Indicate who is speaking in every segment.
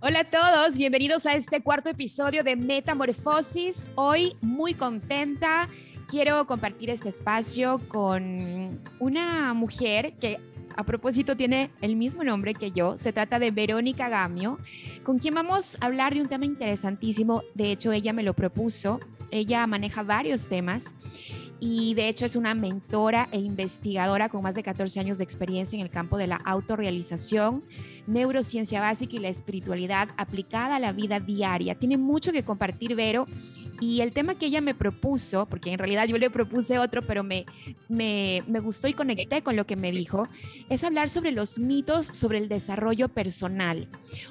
Speaker 1: Hola a todos, bienvenidos a este cuarto episodio de Metamorfosis. Hoy muy contenta. Quiero compartir este espacio con una mujer que a propósito tiene el mismo nombre que yo. Se trata de Verónica Gamio, con quien vamos a hablar de un tema interesantísimo. De hecho, ella me lo propuso. Ella maneja varios temas y de hecho es una mentora e investigadora con más de 14 años de experiencia en el campo de la autorrealización, neurociencia básica y la espiritualidad aplicada a la vida diaria. Tiene mucho que compartir, Vero, y el tema que ella me propuso, porque en realidad yo le propuse otro, pero me, me, me, gustó y conecté con lo que me dijo, es hablar sobre los mitos sobre el desarrollo personal.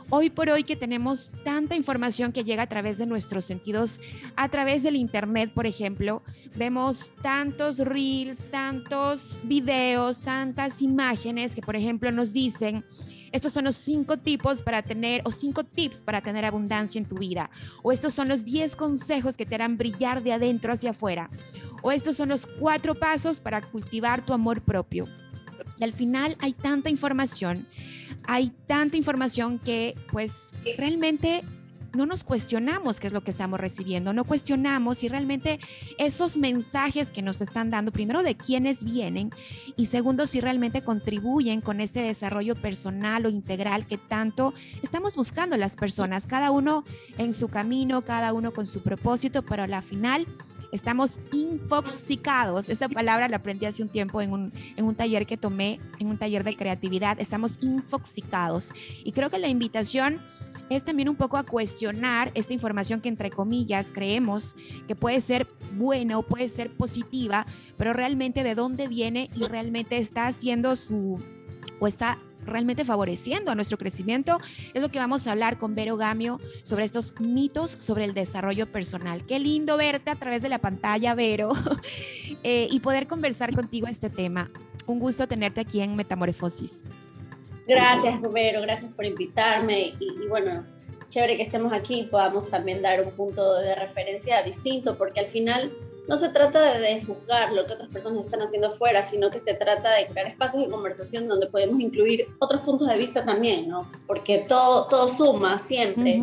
Speaker 1: Hoy por hoy que tenemos tanta información que llega a través de nuestros sentidos, a través del Internet, por ejemplo, vemos tantos reels, tantos videos, tantas imágenes que, por ejemplo, nos dicen estos son los cinco tipos para tener o cinco tips para tener abundancia en tu vida. O estos son los diez consejos que te harán brillar de adentro hacia afuera. O estos son los cuatro pasos para cultivar tu amor propio. Y al final hay tanta información, hay tanta información que pues realmente no nos cuestionamos qué es lo que estamos recibiendo, no cuestionamos si realmente esos mensajes que nos están dando, primero de quiénes vienen y segundo si realmente contribuyen con este desarrollo personal o integral que tanto estamos buscando las personas, cada uno en su camino, cada uno con su propósito, pero a la final estamos infoxicados. Esta palabra la aprendí hace un tiempo en un, en un taller que tomé, en un taller de creatividad. Estamos infoxicados. Y creo que la invitación es también un poco a cuestionar esta información que entre comillas creemos que puede ser buena o puede ser positiva, pero realmente de dónde viene y realmente está haciendo su o está realmente favoreciendo a nuestro crecimiento, es lo que vamos a hablar con Vero Gamio sobre estos mitos sobre el desarrollo personal. Qué lindo verte a través de la pantalla, Vero, eh, y poder conversar contigo este tema. Un gusto tenerte aquí en Metamorfosis.
Speaker 2: Gracias, Rubero, gracias por invitarme y, bueno, chévere que estemos aquí y podamos también dar un punto de referencia distinto, porque al final no se trata de juzgar lo que otras personas están haciendo afuera, sino que se trata de crear espacios de conversación donde podemos incluir otros puntos de vista también, ¿no? Porque todo, todo suma siempre,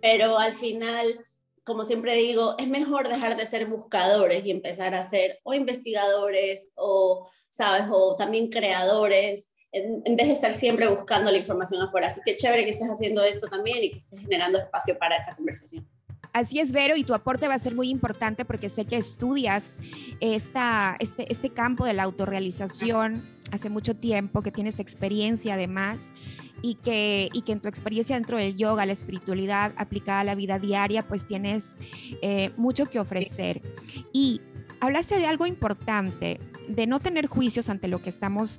Speaker 2: pero al final, como siempre digo, es mejor dejar de ser buscadores y empezar a ser o investigadores o, ¿sabes? O también creadores en, vez de estar siempre buscando la información afuera. Así que chévere que estés haciendo esto también y que estés generando espacio para esa conversación.
Speaker 1: Así es, Vero, y tu aporte va a ser muy importante porque sé que estudias esta, este, este campo de la autorrealización hace mucho tiempo, que tienes experiencia además y que, y que en tu experiencia dentro del yoga, la espiritualidad aplicada a la vida diaria, pues tienes eh, mucho que ofrecer. Y hablaste de algo importante, de no tener juicios ante lo que estamos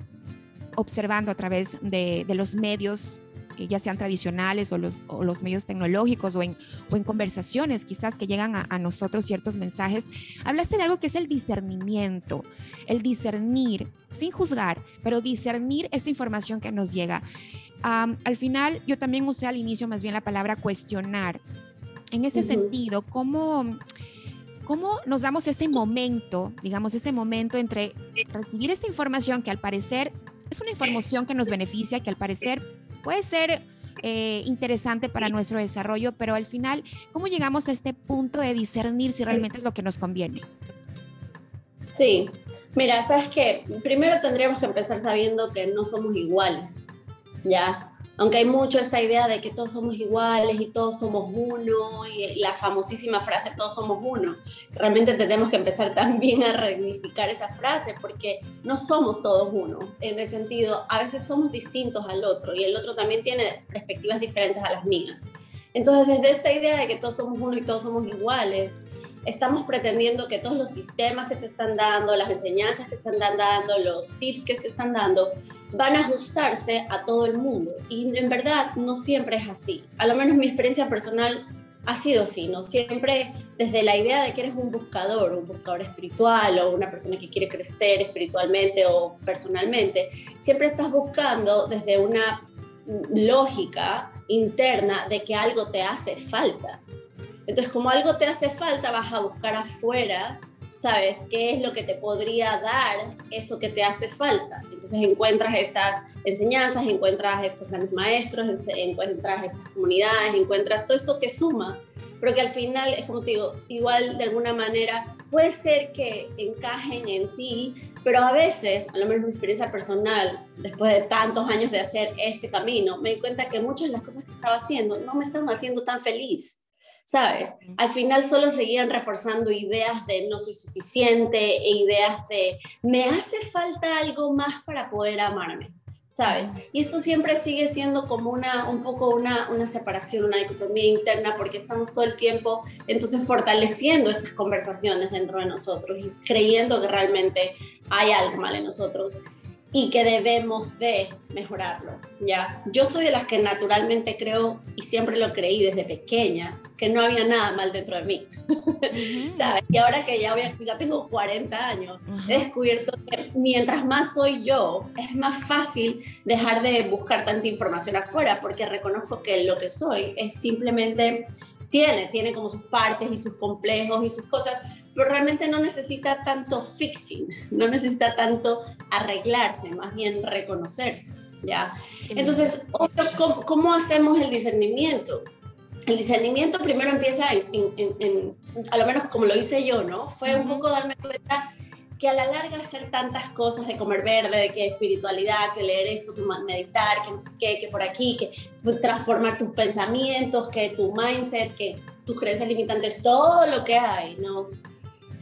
Speaker 1: observando a través de, los medios ya sean tradicionales o los, los medios tecnológicos o en, o en, conversaciones quizás que llegan a, nosotros ciertos mensajes, hablaste de algo que es el discernimiento, el discernir sin juzgar, pero discernir esta información que nos llega. al final, yo también usé al inicio más bien la palabra cuestionar. En ese sentido, ¿cómo... ¿Cómo nos damos este momento, digamos, este momento entre recibir esta información que al parecer es una información que nos beneficia, que al parecer puede ser eh, interesante para nuestro desarrollo, pero al final, ¿cómo llegamos a este punto de discernir si realmente es lo que nos conviene?
Speaker 2: Sí, mira, sabes que primero tendríamos que empezar sabiendo que no somos iguales, ¿ya? Aunque hay mucho esta idea de que todos somos iguales y todos somos uno, y la famosísima frase todos somos uno, realmente tenemos que empezar también a reunificar esa frase porque no somos todos unos, en el sentido, a veces somos distintos al otro y el otro también tiene perspectivas diferentes a las mías. Entonces, desde esta idea de que todos somos uno y todos somos iguales, estamos pretendiendo que todos los sistemas que se están dando, las enseñanzas que se están dando, los tips que se están dando, van a ajustarse a todo el mundo. Y en verdad no siempre es así. A lo menos mi experiencia personal ha sido así, ¿no? Siempre desde la idea de que eres un buscador, un buscador espiritual o una persona que quiere crecer espiritualmente o personalmente, siempre estás buscando desde una lógica interna de que algo te hace falta. Entonces, como algo te hace falta, vas a buscar afuera ¿sabes? ¿Qué es lo que te podría dar eso que te hace falta? Entonces encuentras estas enseñanzas, encuentras estos grandes maestros, encuentras estas comunidades, encuentras todo eso que suma, pero que al final, es como te digo, igual de alguna manera puede ser que encajen en ti, pero a veces, a lo menos mi experiencia personal, después de tantos años de hacer este camino, me di cuenta que muchas de las cosas que estaba haciendo no me estaban haciendo tan feliz. ¿Sabes? Al final solo seguían reforzando ideas de no soy suficiente e ideas de me hace falta algo más para poder amarme. ¿sabes? Y esto siempre sigue siendo como una, un poco una, una separación, una dicotomía interna, porque estamos todo el tiempo entonces fortaleciendo estas conversaciones dentro de nosotros y creyendo que realmente hay algo mal en nosotros y que debemos de mejorarlo, ¿ya? Yo soy de las que naturalmente creo, y siempre lo creí desde pequeña, que no había nada mal dentro de mí, ¿sabes? Y ahora que ya, voy ya tengo 40 años, he descubierto que mientras más soy yo, es más fácil dejar de buscar tanta información afuera, porque reconozco que lo que soy es simplemente tiene, tiene como sus partes y sus complejos y sus cosas, pero realmente no necesita tanto fixing, no necesita tanto arreglarse, más bien reconocerse, ¿ya? Entonces, ¿cómo, hacemos el discernimiento? El discernimiento primero empieza en, a lo menos como lo hice yo, ¿no? Fue un poco darme cuenta que a la larga hacer tantas cosas de comer verde, de que espiritualidad, que leer esto, que meditar, que no sé qué, que por aquí, que transformar tus pensamientos, que tu mindset, que tus creencias limitantes, todo lo que hay, ¿no?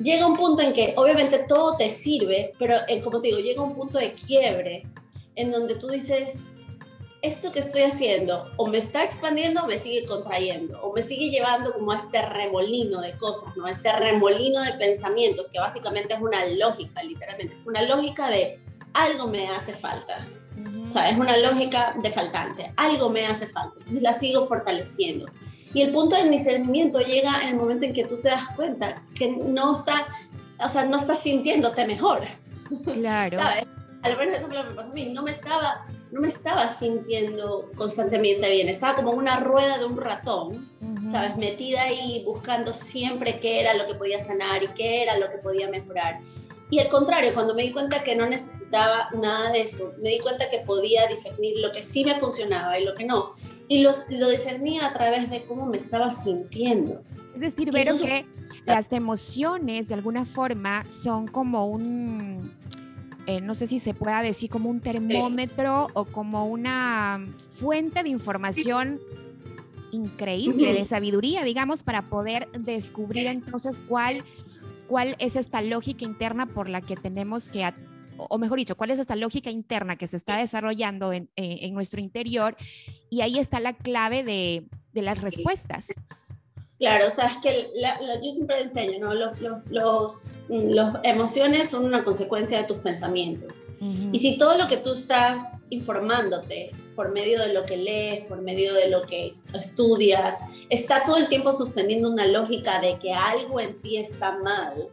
Speaker 2: Llega un punto en que obviamente todo te sirve, pero eh, como te digo, llega un punto de quiebre en donde tú dices, esto que estoy haciendo o me está expandiendo o me sigue contrayendo o me sigue llevando como a este remolino de cosas, ¿no? Este remolino de pensamientos que básicamente es una lógica, literalmente, una lógica de algo me hace falta. O sea, es una lógica de faltante, algo me hace falta, entonces la sigo fortaleciendo. Y el punto del discernimiento llega en el momento en que tú te das cuenta que no está, o sea, no estás sintiéndote mejor.
Speaker 1: Claro.
Speaker 2: ¿Sabes? Al menos eso es lo que me pasó a mí. No me estaba no me estaba sintiendo constantemente bien, estaba como una rueda de un ratón, ¿sabes? Metida ahí buscando siempre qué era lo que podía sanar y qué era lo que podía mejorar. Y al contrario, cuando me di cuenta que no necesitaba nada de eso, me di cuenta que podía discernir lo que sí me funcionaba y lo que no. Y los, lo discernía a través de cómo me estaba sintiendo.
Speaker 1: Es decir, ver que las emociones de alguna forma son como un eh, no sé si se pueda decir como un termómetro o como una fuente de información increíble, de sabiduría, digamos, para poder descubrir entonces cuál, cuál es esta lógica interna por la que tenemos que, o mejor dicho, cuál es esta lógica interna que se está desarrollando en, eh, nuestro interior. Y ahí está la clave de, de las respuestas.
Speaker 2: Claro, o sea, es que yo siempre enseño, ¿no? Los, los, emociones son una consecuencia de tus pensamientos. Y si todo lo que tú estás informándote por medio de lo que lees, por medio de lo que estudias, está todo el tiempo sosteniendo una lógica de que algo en ti está mal,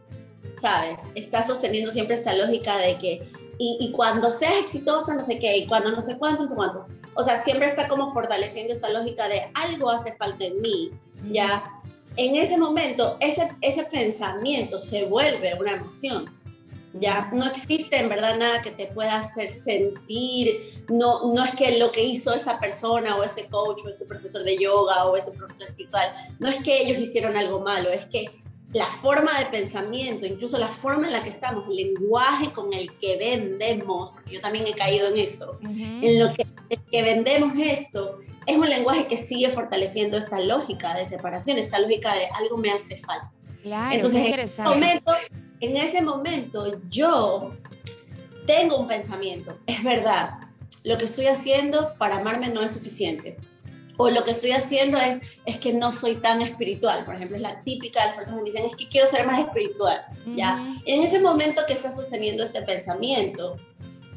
Speaker 2: ¿sabes? Está sosteniendo siempre esta lógica de que, y, y cuando seas exitosa, no sé qué, y cuando no sé cuánto, no sé cuánto. O sea, siempre está como fortaleciendo esta lógica de algo hace falta en mí ya en ese momento ese, ese pensamiento se vuelve una emoción. Ya no existe en verdad nada que te pueda hacer sentir, no, no es que lo que hizo esa persona o ese coach o ese profesor de yoga o ese profesor espiritual, no es que ellos hicieron algo malo, es que la forma de pensamiento, incluso la forma en la que estamos, el lenguaje con el que vendemos, porque yo también he caído en eso, en lo que, que vendemos esto, es un lenguaje que sigue fortaleciendo esta lógica de separación, esta lógica de algo me hace falta.
Speaker 1: Claro, Entonces,
Speaker 2: en ese, momento, en ese momento yo tengo un pensamiento, es verdad, lo que estoy haciendo para amarme no es suficiente. O lo que estoy haciendo es, es que no soy tan espiritual. Por ejemplo, es la típica de las personas que dicen, es que quiero ser más espiritual. ¿ya? En ese momento que estás sosteniendo este pensamiento,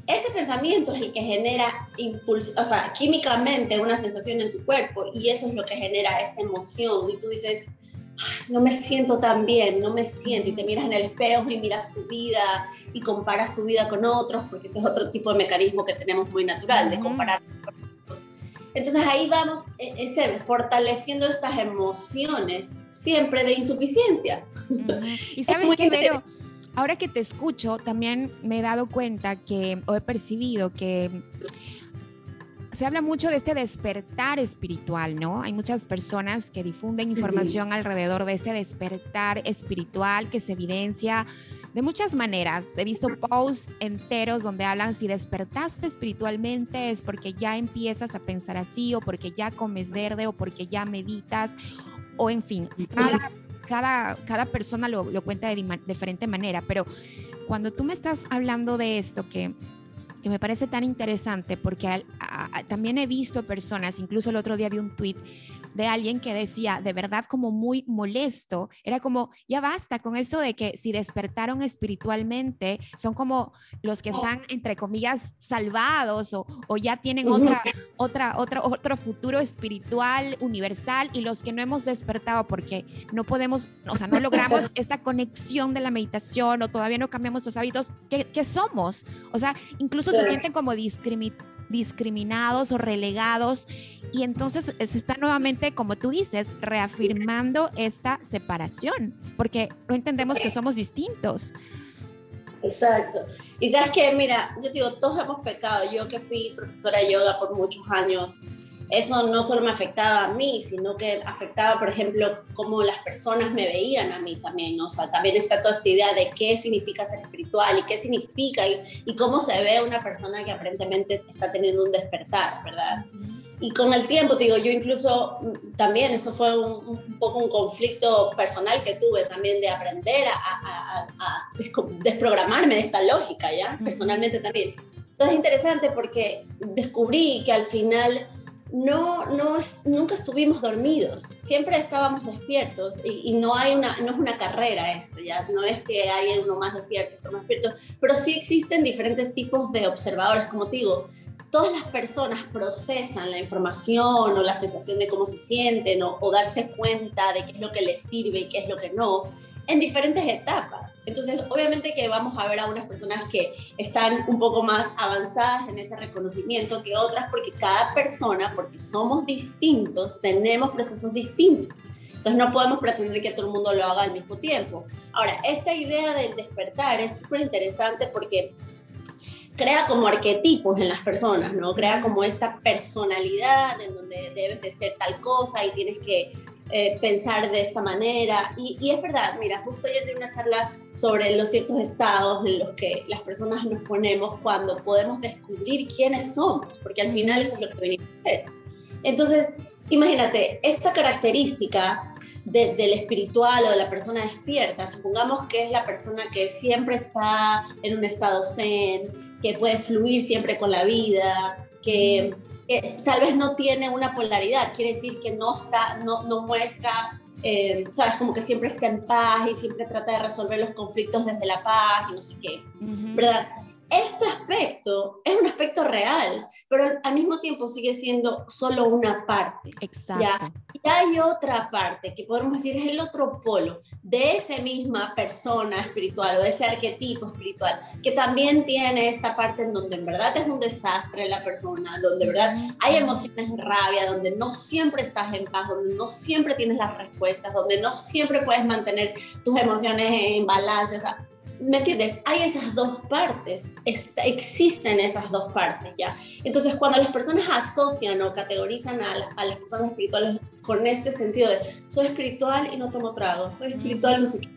Speaker 2: ese pensamiento es el que genera impulso, o sea, químicamente una sensación en tu cuerpo y eso es lo que genera esta emoción. Y tú dices, no me siento tan bien, no me siento y te miras en el espejo y miras tu vida y comparas tu vida con otros porque ese es otro tipo de mecanismo que tenemos muy natural de comparar con otros. Entonces ahí vamos e, ese, fortaleciendo estas emociones siempre de insuficiencia.
Speaker 1: Y sabes qué, ahora que te escucho, también me he dado cuenta que, o he percibido que se habla mucho de este despertar espiritual, ¿no? Hay muchas personas que difunden información alrededor de este despertar espiritual que se evidencia de muchas maneras. He visto posts enteros donde hablan si despertaste espiritualmente es porque ya empiezas a pensar así o porque ya comes verde o porque ya meditas o en fin, cada, cada, persona lo, lo cuenta de diferente manera, pero cuando tú me estás hablando de esto que que me parece tan interesante porque también he visto personas, incluso el otro día vi un tweet de alguien que decía, de verdad como muy molesto, era como, ya basta con eso de que si despertaron espiritualmente, son como los que están, entre comillas, salvados o, o ya tienen otra, otra, otra, otro futuro espiritual universal y los que no hemos despertado porque no podemos, o sea, no logramos esta conexión de la meditación o todavía no cambiamos los hábitos, ¿qué, qué somos? O sea, incluso se sienten como discriminados o relegados y entonces se está nuevamente, como tú dices, reafirmando esta separación, porque no entendemos que somos distintos.
Speaker 2: Exacto. Y sabes que, mira, yo digo, todos hemos pecado. Yo que fui profesora de yoga por muchos años, eso no solo me afectaba a mí, sino que afectaba, por ejemplo, cómo las personas me veían a mí también, ¿no? O sea, también está toda esta idea de qué significa ser espiritual y qué significa y, y cómo se ve una persona que aparentemente está teniendo un despertar, ¿verdad? Y con el tiempo, digo, yo incluso mm, también, eso fue un, poco un conflicto personal que tuve también de aprender a, a, desprogramarme de esta lógica, ¿ya? Personalmente también. Entonces es interesante porque descubrí que al final no, no nunca estuvimos dormidos, siempre estábamos despiertos y, no, hay una, no es una carrera esto, ya no es que hay uno más despierto, otro más despierto, pero sí existen diferentes tipos de observadores, como te digo, todas las personas procesan la información o la sensación de cómo se sienten o, o darse cuenta de qué es lo que les sirve y qué es lo que no en diferentes etapas. Entonces, obviamente que vamos a ver a unas personas que están un poco más avanzadas en ese reconocimiento que otras, porque cada persona, porque somos distintos, tenemos procesos distintos. Entonces no podemos pretender que todo el mundo lo haga al mismo tiempo. Ahora, esta idea del despertar es súper interesante porque crea como arquetipos en las personas, ¿no? Crea como esta personalidad en donde debes de ser tal cosa y tienes que eh, pensar de esta manera. Y, es verdad, mira, justo ayer di una charla sobre los ciertos estados en los que las personas nos ponemos cuando podemos descubrir quiénes somos, porque al final eso es lo que venimos a hacer. Entonces, imagínate, esta característica del espiritual o de la persona despierta, supongamos que es la persona que siempre está en un estado zen, que puede fluir siempre con la vida, que tal vez no tiene una polaridad, quiere decir que no, está, no, no muestra, eh, sabes, como que siempre está en paz y siempre trata de resolver los conflictos desde la paz y no sé qué, ¿verdad? este aspecto es aspecto real, pero al mismo tiempo sigue siendo solo una parte.
Speaker 1: Exacto.
Speaker 2: Y hay otra parte que podemos decir es el otro polo de esa misma persona espiritual o de ese arquetipo espiritual, que también tiene esta parte en donde en verdad es un desastre la persona, donde en verdad hay emociones de rabia, donde no siempre estás en paz, donde no siempre tienes las respuestas, donde no siempre puedes mantener tus emociones en balance. O sea, ¿Me entiendes? Hay esas dos partes, existen esas dos partes ya. Entonces, cuando las personas asocian o categorizan a, las personas espirituales con este sentido de soy espiritual y no tomo trago, soy espiritual y no sé qué,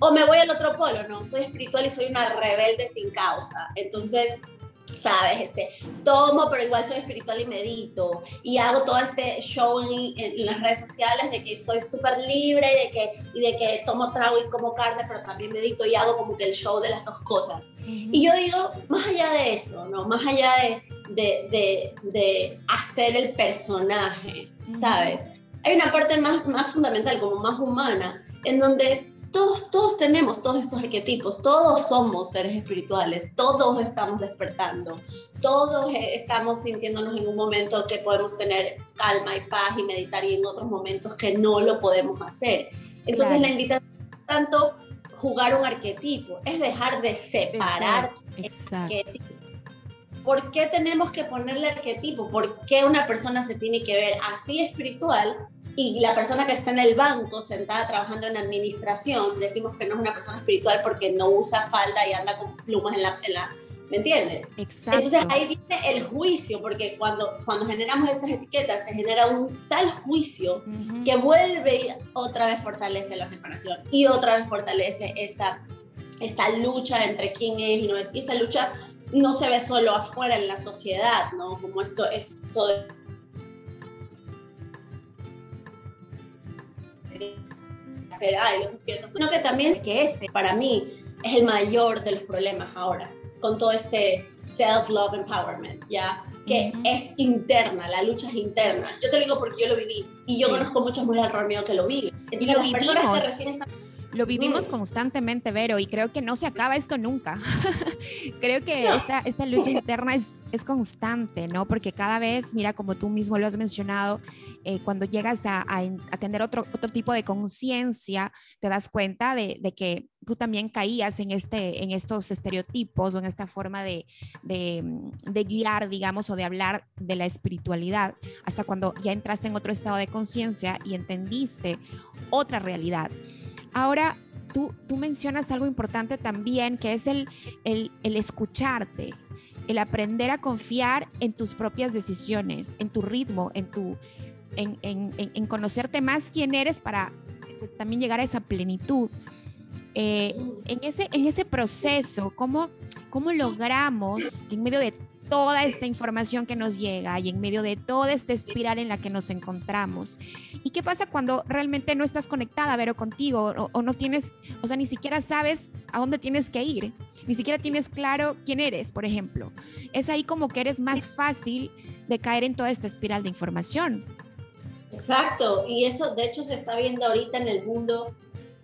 Speaker 2: o me voy al otro polo, no, soy espiritual y soy una rebelde sin causa. Entonces, ¿sabes? Este, tomo, pero igual soy espiritual y medito. Y hago todo este show en, las redes sociales de que soy súper libre y de, que, y de que tomo trago y como carne, pero también medito y hago como que el show de las dos cosas. Y yo digo, más allá de eso, ¿no? Más allá de, de, de, de hacer el personaje, ¿sabes? Hay una parte más, más fundamental, como más humana, en donde todos, todos tenemos todos estos arquetipos, todos somos seres espirituales, todos estamos despertando, todos estamos sintiéndonos en un momento que podemos tener calma y paz y meditar y en otros momentos que no lo podemos hacer. Entonces la invitación tanto jugar un arquetipo, es dejar de separar
Speaker 1: Exacto.
Speaker 2: ¿Por qué tenemos que ponerle arquetipo? ¿Por qué una persona se tiene que ver así espiritual y la persona que está en el banco sentada trabajando en administración, decimos que no es una persona espiritual porque no usa falda y anda con plumas en la... En la ¿Me entiendes?
Speaker 1: Exacto.
Speaker 2: Entonces ahí viene el juicio, porque cuando, cuando generamos esas etiquetas se genera un tal juicio que vuelve y otra vez fortalece la separación y otra vez fortalece esta, esta lucha entre quién es y no es. Y esa lucha no se ve solo afuera en la sociedad, ¿no? Como esto, esto de hacer, ay, lo que también que ese para mí es el mayor de los problemas ahora, con todo este self-love empowerment, ¿ya? Que es interna, la lucha es interna. Yo te lo digo porque yo lo viví y yo conozco muchas mujeres alrededor mío que lo viven.
Speaker 1: Entonces, y lo las personas que recién están lo vivimos constantemente, Vero, y creo que no se acaba esto nunca. creo que esta, esta lucha interna es, es constante, ¿no? Porque cada vez, mira, como tú mismo lo has mencionado, eh, cuando llegas a, a, tener otro, otro tipo de conciencia, te das cuenta de, de, que tú también caías en, este, en estos estereotipos o en esta forma de, de, de guiar, digamos, o de hablar de la espiritualidad, hasta cuando ya entraste en otro estado de conciencia y entendiste otra realidad. Ahora, tú, tú mencionas algo importante también, que es el, el, el escucharte, el aprender a confiar en tus propias decisiones, en tu ritmo, en, tu, en, en, en conocerte más quién eres para pues, también llegar a esa plenitud. Eh, en, ese, en ese proceso, ¿cómo, ¿cómo logramos en medio de toda esta información que nos llega y en medio de toda esta espiral en la que nos encontramos. ¿Y qué pasa cuando realmente no estás conectada, Vero, contigo o, no tienes, o sea, ni siquiera sabes a dónde tienes que ir? Ni siquiera tienes claro quién eres, por ejemplo. Es ahí como que eres más fácil de caer en toda esta espiral de información.
Speaker 2: Exacto, y eso de hecho se está viendo ahorita en el mundo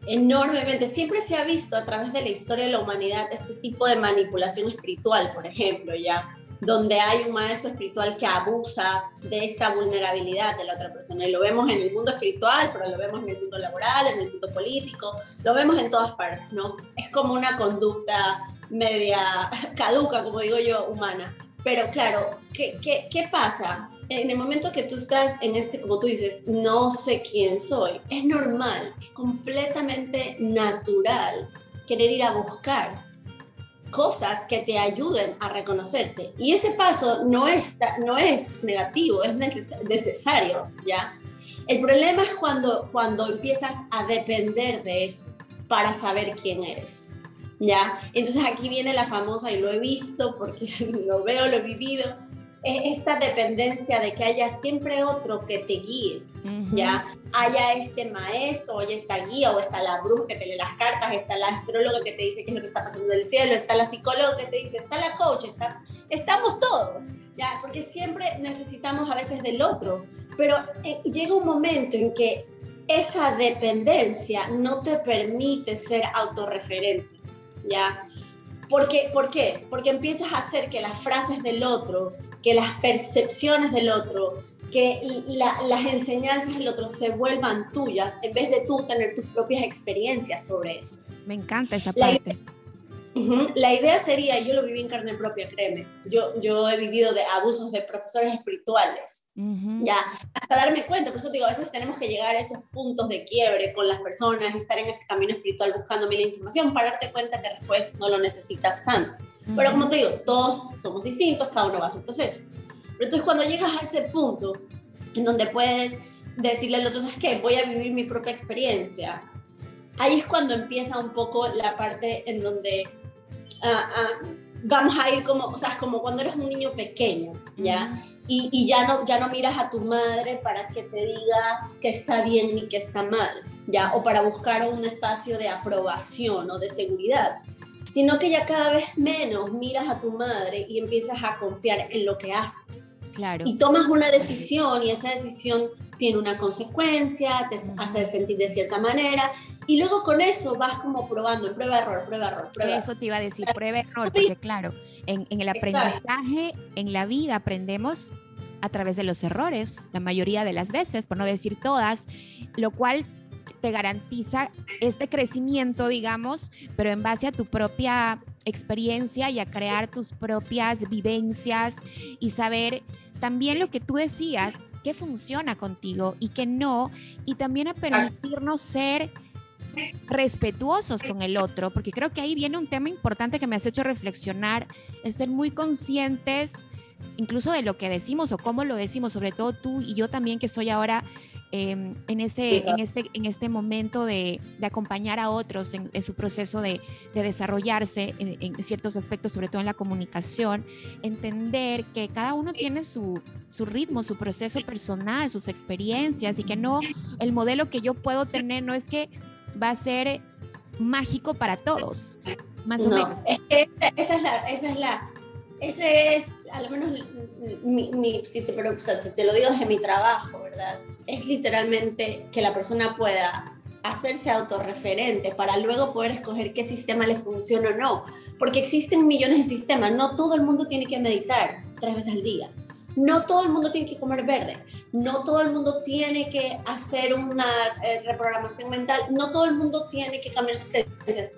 Speaker 2: enormemente. Siempre se ha visto a través de la historia de la humanidad este tipo de manipulación espiritual, por ejemplo, ya donde hay un maestro espiritual que abusa de esta vulnerabilidad de la otra persona. Y lo vemos en el mundo espiritual, pero lo vemos en el mundo laboral, en el mundo político, lo vemos en todas partes, ¿no? Es como una conducta media caduca, como digo yo, humana. Pero claro, ¿qué, qué, qué pasa? En el momento que tú estás en este, como tú dices, no sé quién soy, es normal, es completamente natural querer ir a buscar cosas que te ayuden a reconocerte. Y ese paso no, está, no es negativo, es necesario, ¿ya? El problema es cuando, cuando empiezas a depender de eso para saber quién eres, ¿ya? Entonces aquí viene la famosa, y lo he visto porque lo veo, lo he vivido, esta dependencia de que haya siempre otro que te guíe, ¿ya? Haya este maestro, haya esta guía, o está la bruja que te lee las cartas, está la astróloga que te dice qué es lo que está pasando en el cielo, está la psicóloga que te dice, está la coach, está, estamos todos, ¿ya? Porque siempre necesitamos a veces del otro, pero eh, llega un momento en que esa dependencia no te permite ser autorreferente, ¿ya? Porque, ¿Por qué? Porque empiezas a hacer que las frases del otro, que las percepciones del otro, que las enseñanzas del otro se vuelvan tuyas en vez de tú tener tus propias experiencias sobre eso.
Speaker 1: Me encanta esa parte.
Speaker 2: La idea sería, yo lo viví en carne propia, créeme, yo, yo he vivido de abusos de profesores espirituales, ya, hasta darme cuenta, por eso digo, a veces tenemos que llegar a esos puntos de quiebre con las personas, estar en este camino espiritual buscando mil información para darte cuenta que después no lo necesitas tanto. Pero como te digo, todos somos distintos, cada uno va a su proceso. Pero entonces cuando llegas a ese punto en donde puedes decirle al otro, ¿sabes qué? Voy a vivir mi propia experiencia. Ahí es cuando empieza un poco la parte en donde Ah, ah, vamos a ir como, o sea, como cuando eres un niño pequeño, ¿ya? Y, y, ya, no, ya no miras a tu madre para que te diga que está bien ni que está mal, ¿ya? O para buscar un espacio de aprobación o de seguridad, sino que ya cada vez menos miras a tu madre y empiezas a confiar en lo que haces.
Speaker 1: Claro.
Speaker 2: Y tomas una decisión y esa decisión tiene una consecuencia, te hace sentir de cierta manera y luego con eso vas como probando, prueba, error, prueba, error, prueba.
Speaker 1: Eso te iba a decir, prueba, error, porque claro, en, en el aprendizaje, en la vida aprendemos a través de los errores, la mayoría de las veces, por no decir todas, lo cual te garantiza este crecimiento, digamos, pero en base a tu propia experiencia y a crear tus propias vivencias y saber también lo que tú decías, qué funciona contigo y qué no, y también a permitirnos ser respetuosos con el otro, porque creo que ahí viene un tema importante que me has hecho reflexionar, es ser muy conscientes incluso de lo que decimos o cómo lo decimos, sobre todo tú y yo también que estoy ahora em, en, este, en, este, en este momento de, acompañar a otros en, su proceso de, desarrollarse en, ciertos aspectos, sobre todo en la comunicación, entender que cada uno tiene su, su ritmo, su proceso personal, sus experiencias y que no, el modelo que yo puedo tener no es que va a ser mágico para todos, más o menos.
Speaker 2: esa es la, esa es la, ese es, a lo menos, mi, si, te, pero, si te lo digo desde mi trabajo, ¿verdad? Es literalmente que la persona pueda hacerse autorreferente para luego poder escoger qué sistema le funciona o no. Porque existen millones de sistemas, no todo el mundo tiene que meditar tres veces al día. No todo el mundo tiene que comer verde, no todo el mundo tiene que hacer una eh, reprogramación mental, no todo el mundo tiene que cambiar sus creencias.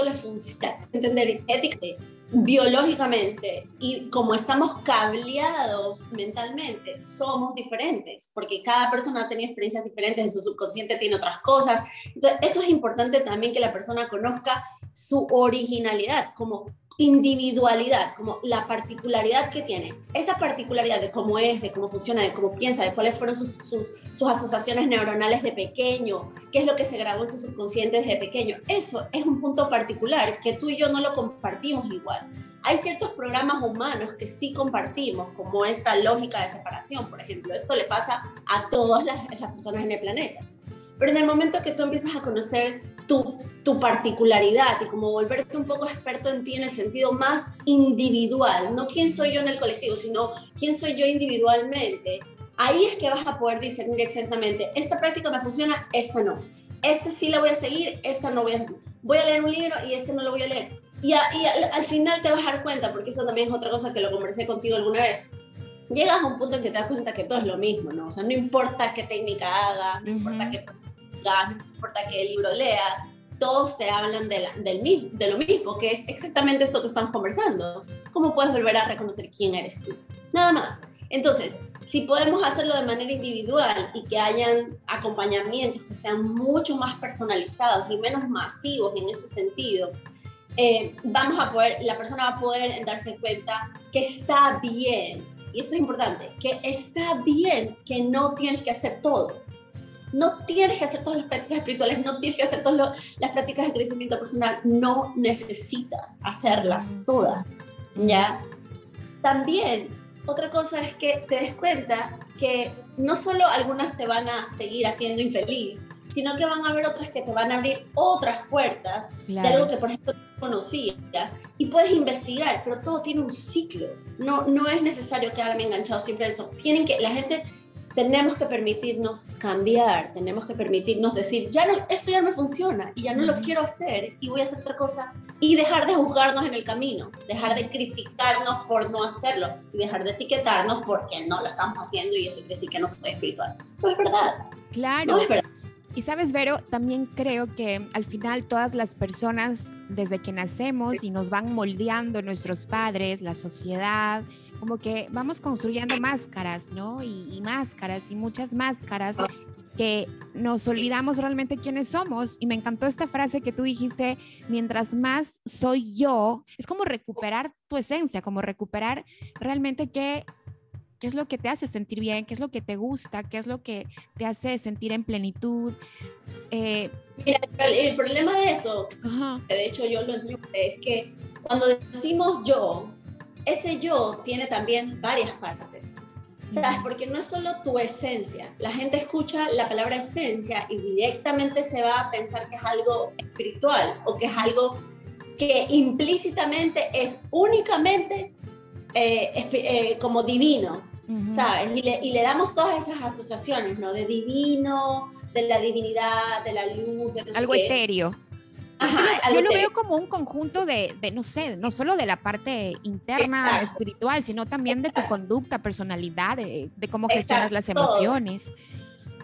Speaker 2: le funciona entender éticamente, biológicamente y como estamos cableados mentalmente, somos diferentes, porque cada persona tiene experiencias diferentes, en su subconsciente tiene otras cosas. Entonces, eso es importante también que la persona conozca su originalidad, como individualidad, como la particularidad que tiene. Esa particularidad de cómo es, de cómo funciona, de cómo piensa, de cuáles fueron sus, sus, asociaciones neuronales de pequeño, qué es lo que se grabó en su subconsciente desde pequeño. Eso es un punto particular que tú y yo no lo compartimos igual. Hay ciertos programas humanos que sí compartimos, como esta lógica de separación, por ejemplo. Esto le pasa a todas las, las personas en el planeta. Pero en el momento que tú empiezas a conocer tu, tu particularidad y como volverte un poco experto en ti en el sentido más individual, no quién soy yo en el colectivo, sino quién soy yo individualmente, ahí es que vas a poder discernir exactamente, esta práctica me funciona, esta no. Esta sí la voy a seguir, esta no voy a... Voy a leer un libro y este no lo voy a leer. Y, al, final te vas a dar cuenta, porque eso también es otra cosa que lo conversé contigo alguna vez. Llegas a un punto en que te das cuenta que todo es lo mismo, ¿no? O sea, no importa qué técnica hagas, no importa qué no importa qué libro leas, todos te hablan de, del, de lo mismo, que es exactamente esto que estamos conversando. ¿Cómo puedes volver a reconocer quién eres tú? Nada más. Entonces, si podemos hacerlo de manera individual y que hayan acompañamientos que sean mucho más personalizados y menos masivos en ese sentido, eh, vamos a poder, la persona va a poder darse cuenta que está bien, y esto es importante, que está bien que no tienes que hacer todo no tienes que hacer todas las prácticas espirituales, no tienes que hacer todas las prácticas de crecimiento personal, no necesitas hacerlas todas, ¿ya? También, otra cosa es que te des cuenta que no solo algunas te van a seguir haciendo infeliz, sino que van a haber otras que te van a abrir otras puertas de algo que, por ejemplo, conocías y puedes investigar, pero todo tiene un ciclo. No, no es necesario quedarme enganchado siempre a eso. Tienen que, la gente tenemos que permitirnos cambiar, tenemos que permitirnos decir, ya no, esto ya no funciona y ya no lo quiero hacer y voy a hacer otra cosa y dejar de juzgarnos en el camino, dejar de criticarnos por no hacerlo y dejar de etiquetarnos porque no lo estamos haciendo y eso quiere decir que no soy espiritual. No es verdad.
Speaker 1: Claro.
Speaker 2: No es verdad.
Speaker 1: Y sabes, Vero, también creo que al final todas las personas, desde que nacemos y nos van moldeando nuestros padres, la sociedad, como que vamos construyendo máscaras, ¿no? Y, máscaras y muchas máscaras que nos olvidamos realmente quiénes somos. Y me encantó esta frase que tú dijiste, mientras más soy yo, es como recuperar tu esencia, como recuperar realmente qué, qué es lo que te hace sentir bien, qué es lo que te gusta, qué es lo que te hace sentir en plenitud.
Speaker 2: Eh, el, problema de eso, que de hecho yo lo enseño, es que cuando decimos yo, ese yo tiene también varias partes. ¿Sabes? Porque no es solo tu esencia. La gente escucha la palabra esencia y directamente se va a pensar que es algo espiritual o que es algo que implícitamente es únicamente eh, eh, como divino, ¿sabes? Y le, y le, damos todas esas asociaciones, ¿no? De divino, de la divinidad, de la luz, de
Speaker 1: algo etéreo yo, lo veo como un conjunto de, no sé, no solo de la parte interna espiritual, sino también de tu conducta, personalidad, de, cómo gestionas las emociones.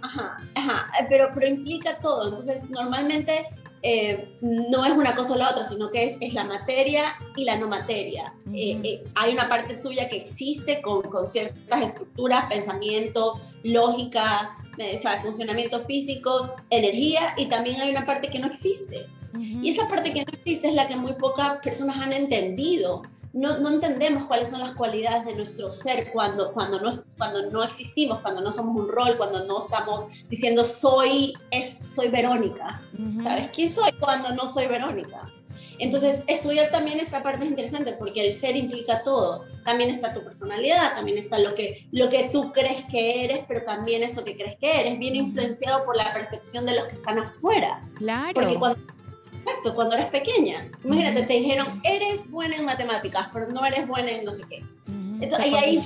Speaker 2: Ajá, ajá, pero, pero implica todo. Entonces, normalmente eh, no es una cosa o la otra, sino que es, es la materia y la no materia. Eh, eh, hay una parte tuya que existe con, con ciertas estructuras, pensamientos, lógica, funcionamientos físicos, energía, y también hay una parte que no existe. Y esa parte que no existe es la que muy pocas personas han entendido no, no, entendemos cuáles son las cualidades de nuestro ser cuando, cuando, no, cuando no existimos, cuando no somos un rol, cuando no estamos diciendo soy, es, soy Verónica. ¿Sabes quién soy cuando no soy Verónica? Entonces, estudiar también esta parte es interesante porque el ser implica todo. También está tu personalidad, también está lo que, lo que tú crees que eres, pero también eso que crees que eres, viene influenciado por la percepción de los que están afuera.
Speaker 1: Claro.
Speaker 2: Porque cuando Exacto, cuando eres pequeña. Imagínate, te dijeron, eres buena en matemáticas, pero no eres buena en no sé qué.
Speaker 1: Entonces, ahí, ahí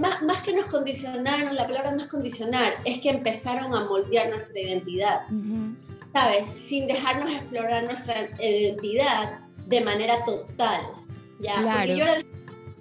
Speaker 2: más, más, que nos condicionaron, la palabra no es condicionar, es que empezaron a moldear nuestra identidad. ¿Sabes? Sin dejarnos explorar nuestra identidad de manera total. ¿ya? Porque yo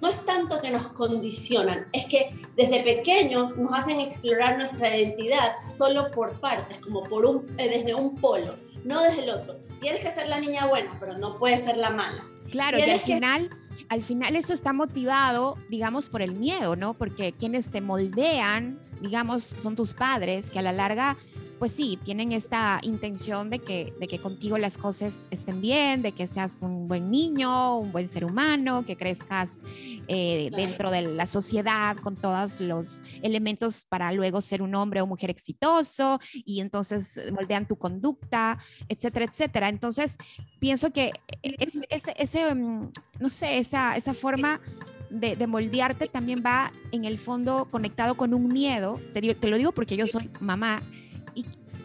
Speaker 2: no es tanto que nos condicionan, es que desde pequeños nos hacen explorar nuestra identidad solo por partes, como por un, eh, desde un polo no desde el otro. Tienes que ser la niña buena, pero no puedes ser la mala.
Speaker 1: Claro, y al final, al final eso está motivado, digamos, por el miedo, ¿no? Porque quienes te moldean, digamos, son tus padres, que a la larga pues sí, tienen esta intención de que, de que contigo las cosas estén bien, de que seas un buen niño, un buen ser humano, que crezcas eh, dentro de la sociedad con todos los elementos para luego ser un hombre o mujer exitoso y entonces moldean tu conducta, etcétera, etcétera. Entonces, pienso que ese, ese mm, no sé, esa, esa forma de, de, moldearte también va en el fondo conectado con un miedo. Te, te lo digo porque yo soy mamá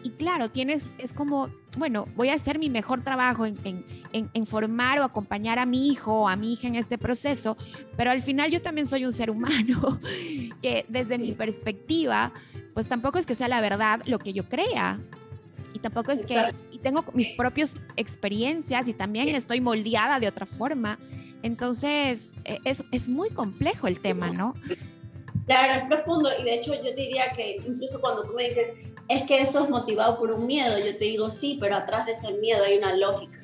Speaker 1: y, claro, tienes, es como, bueno, voy a hacer mi mejor trabajo en, en, en, formar o acompañar a mi hijo o a mi hija en este proceso, pero al final yo también soy un ser humano que desde mi perspectiva, pues tampoco es que sea la verdad lo que yo crea. Y tampoco es que y tengo mis propias experiencias y también estoy moldeada de otra forma. Entonces, e, es, es muy complejo el tema, ¿no?
Speaker 2: Claro, es profundo y de hecho yo diría que incluso cuando tú me dices, es que eso es motivado por un miedo, yo te digo sí, pero atrás de ese miedo hay una lógica.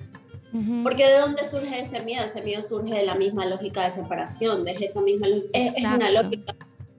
Speaker 2: Porque ¿de dónde surge ese miedo? Ese miedo surge de la misma lógica de separación, de esa misma es, es una lógica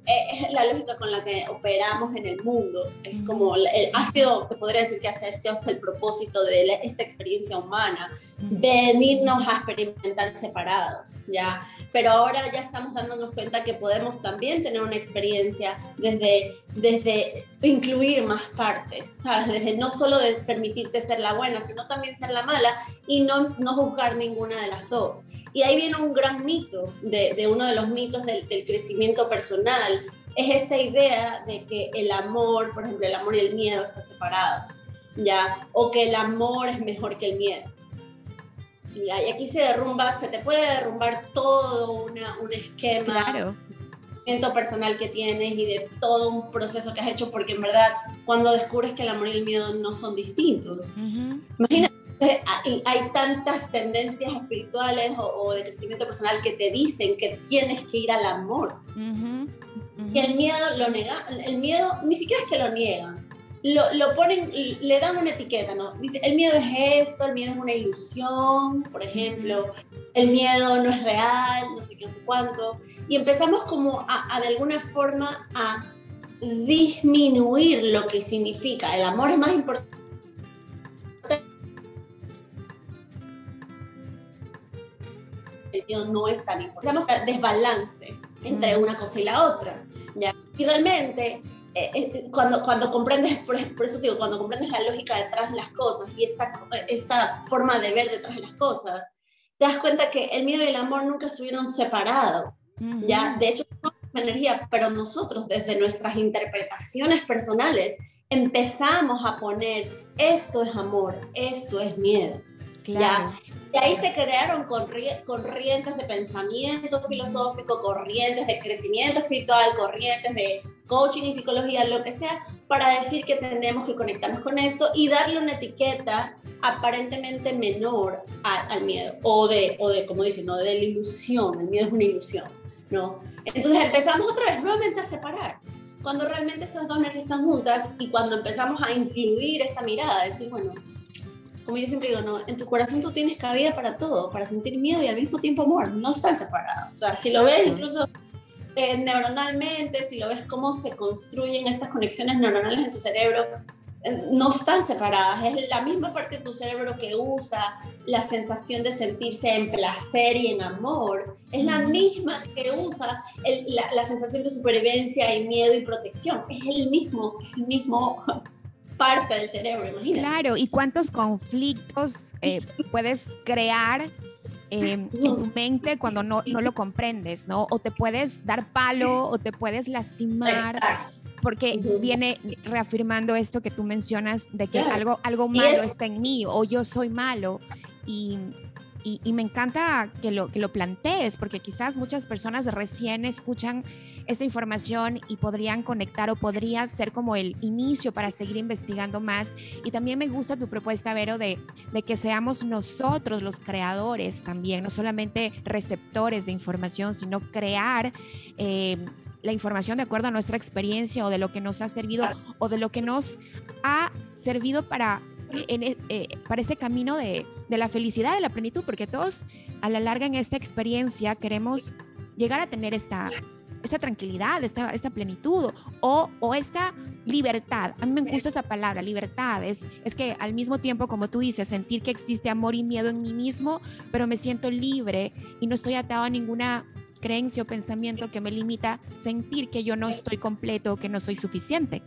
Speaker 2: es la lógica con la que operamos en el mundo. Es como el, ha sido, te podría decir que ha sido el propósito de esta experiencia humana, venirnos a experimentar separados, ¿ya? Pero ahora ya estamos dándonos cuenta que podemos también tener una experiencia desde, desde incluir más partes, ¿sabes? Desde no solo de permitirte ser la buena, sino también ser la mala y no, no juzgar ninguna de las dos. Y ahí viene un gran mito, de, de uno de los mitos del, crecimiento personal, es esta idea de que el amor, por ejemplo, el amor y el miedo están separados, ¿ya? O que el amor es mejor que el miedo. Y aquí se derrumba, se te puede derrumbar todo una, un esquema claro. Personal que tienes y de todo un proceso que has hecho, porque en verdad, cuando descubres que el amor y el miedo no son distintos, imagínate hay, hay, tantas tendencias espirituales o, de crecimiento personal que te dicen que tienes que ir al amor. Y el miedo lo nega, el miedo ni siquiera es que lo niegan, lo, lo, ponen, le dan una etiqueta, ¿no? Dice, el miedo es esto, el miedo es una ilusión, por ejemplo, el miedo no es real, no sé qué, no sé cuánto. Y empezamos como a, a de alguna forma a disminuir lo que significa. El amor es más importante no es tan importante. Estamos desbalance entre una cosa y la otra. ¿ya? Y realmente, eh, eh, cuando, cuando comprendes, por, eso digo, cuando comprendes la lógica detrás de las cosas y esta, esta forma de ver detrás de las cosas, te das cuenta que el miedo y el amor nunca estuvieron separados. ¿ya? De hecho, son energía, pero nosotros desde nuestras interpretaciones personales empezamos a poner esto es amor, esto es miedo. Claro. Y ahí se crearon corrientes de pensamiento filosófico, corrientes de crecimiento espiritual, corrientes de coaching y psicología, lo que sea, para decir que tenemos que conectarnos con esto y darle una etiqueta aparentemente menor al miedo, o de, o de, como dicen, ¿no? de la ilusión, el miedo es una ilusión, ¿no? Entonces empezamos otra vez nuevamente a separar, cuando realmente esas dos energías están juntas y cuando empezamos a incluir esa mirada, decir, bueno, como yo siempre digo, no, en tu corazón tú tienes cabida para todo, para sentir miedo y al mismo tiempo amor, no están separados. O sea, si lo ves incluso eh, neuronalmente, si lo ves cómo se construyen estas conexiones neuronales en tu cerebro, no están separadas, es la misma parte de tu cerebro que usa la sensación de sentirse en placer y en amor, es la misma que usa la, sensación de supervivencia y miedo y protección, es el mismo, es el mismo parte del cerebro, imagínate.
Speaker 1: Claro, y cuántos conflictos eh, puedes crear eh, en tu mente cuando no, no, lo comprendes, ¿no? O te puedes dar palo o te puedes lastimar porque viene reafirmando esto que tú mencionas de que algo, algo malo está en mí o yo soy malo. Y, y, me encanta que lo, que lo plantees, porque quizás muchas personas recién escuchan esta información y podrían conectar o podría ser como el inicio para seguir investigando más. Y también me gusta tu propuesta, Vero, de, de que seamos nosotros los creadores también, no solamente receptores de información, sino crear eh, la información de acuerdo a nuestra experiencia o de lo que nos ha servido o de lo que nos ha servido para, e, eh, para este camino de, de, la felicidad, de la plenitud, porque todos a la larga en esta experiencia queremos llegar a tener esta, esta tranquilidad, esta, esta plenitud o, o, esta libertad. A mí me gusta esa palabra, libertad. Es, que al mismo tiempo, como tú dices, sentir que existe amor y miedo en mí mismo, pero me siento libre y no estoy atado a ninguna creencia o pensamiento que me limita sentir que yo no estoy completo, que no soy suficiente.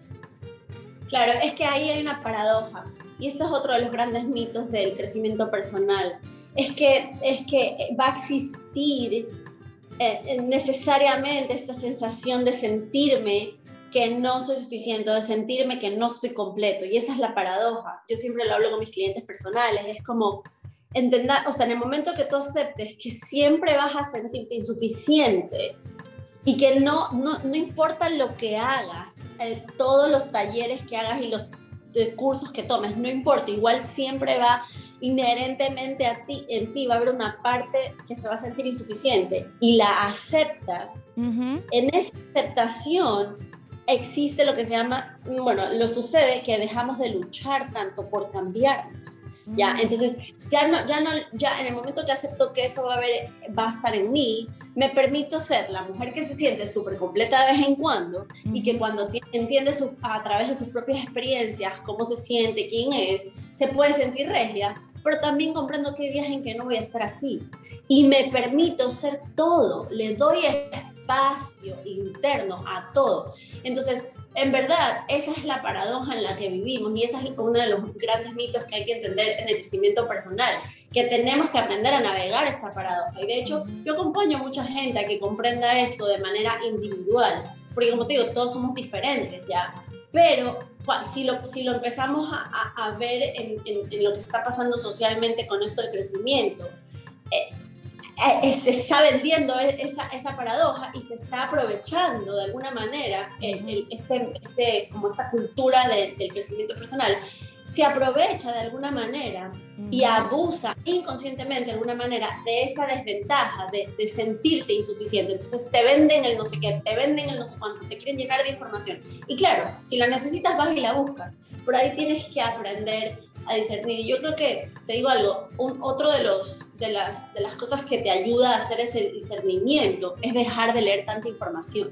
Speaker 2: Claro, es que ahí hay una paradoja y este es otro de los grandes mitos del crecimiento personal. Es que, es que va a existir eh, necesariamente esta sensación de sentirme que no soy suficiente, de sentirme que no soy completo. Y esa es la paradoja. Yo siempre lo hablo con mis clientes personales. Es como, entender, o sea, en el momento que tú aceptes que siempre vas a sentirte insuficiente y que no, no, no importa lo que hagas, eh, todos los talleres que hagas y los cursos que tomes, no importa, igual siempre va inherentemente a ti, en ti va a haber una parte que se va a sentir insuficiente y la aceptas. En esa aceptación existe lo que se llama, bueno, lo sucede que dejamos de luchar tanto por cambiarnos. ¿ya? Entonces, ya no, ya no, ya en el momento que acepto que eso va a, haber, va a estar en mí, me permito ser la mujer que se siente súper completa de vez en cuando y que cuando entiende a través de sus propias experiencias cómo se siente, quién es, se puede sentir regia, pero también comprendo que hay días en que no voy a estar así. Y me permito ser todo, le doy espacio interno a todo. Entonces, en verdad, esa es la paradoja en la que vivimos y ese es uno de los grandes mitos que hay que entender en el crecimiento personal, que tenemos que aprender a navegar esa paradoja. Y de hecho, yo acompaño a mucha gente a que comprenda esto de manera individual, porque como te digo, todos somos diferentes ya. Pero si lo, si lo empezamos a, a ver en, en, lo que está pasando socialmente con esto del crecimiento, eh, eh, se está vendiendo e, esa, esa, paradoja y se está aprovechando de alguna manera el, este, este, como esta cultura del crecimiento personal, se aprovecha de alguna manera y abusa inconscientemente de alguna manera de esa desventaja de, de, sentirte insuficiente. Entonces te venden el no sé qué, te venden el no sé cuánto, te quieren llenar de información. Y claro, si la necesitas vas y la buscas, por ahí tienes que aprender a discernir. Y yo creo que, te digo algo, un, otro de, los, de, las, de las cosas que te ayuda a hacer ese discernimiento es dejar de leer tanta información.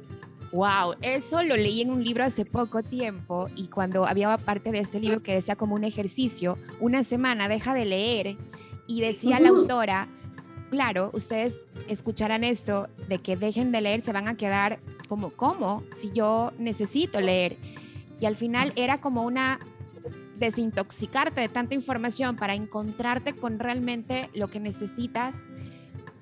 Speaker 1: Wow, eso lo leí en un libro hace poco tiempo y cuando había parte de este libro que decía como un ejercicio, una semana deja de leer y decía la autora, claro, ustedes escucharán esto de que dejen de leer, se van a quedar como, ¿cómo? Si yo necesito leer. Y al final era como una desintoxicarte de tanta información para encontrarte con realmente lo que necesitas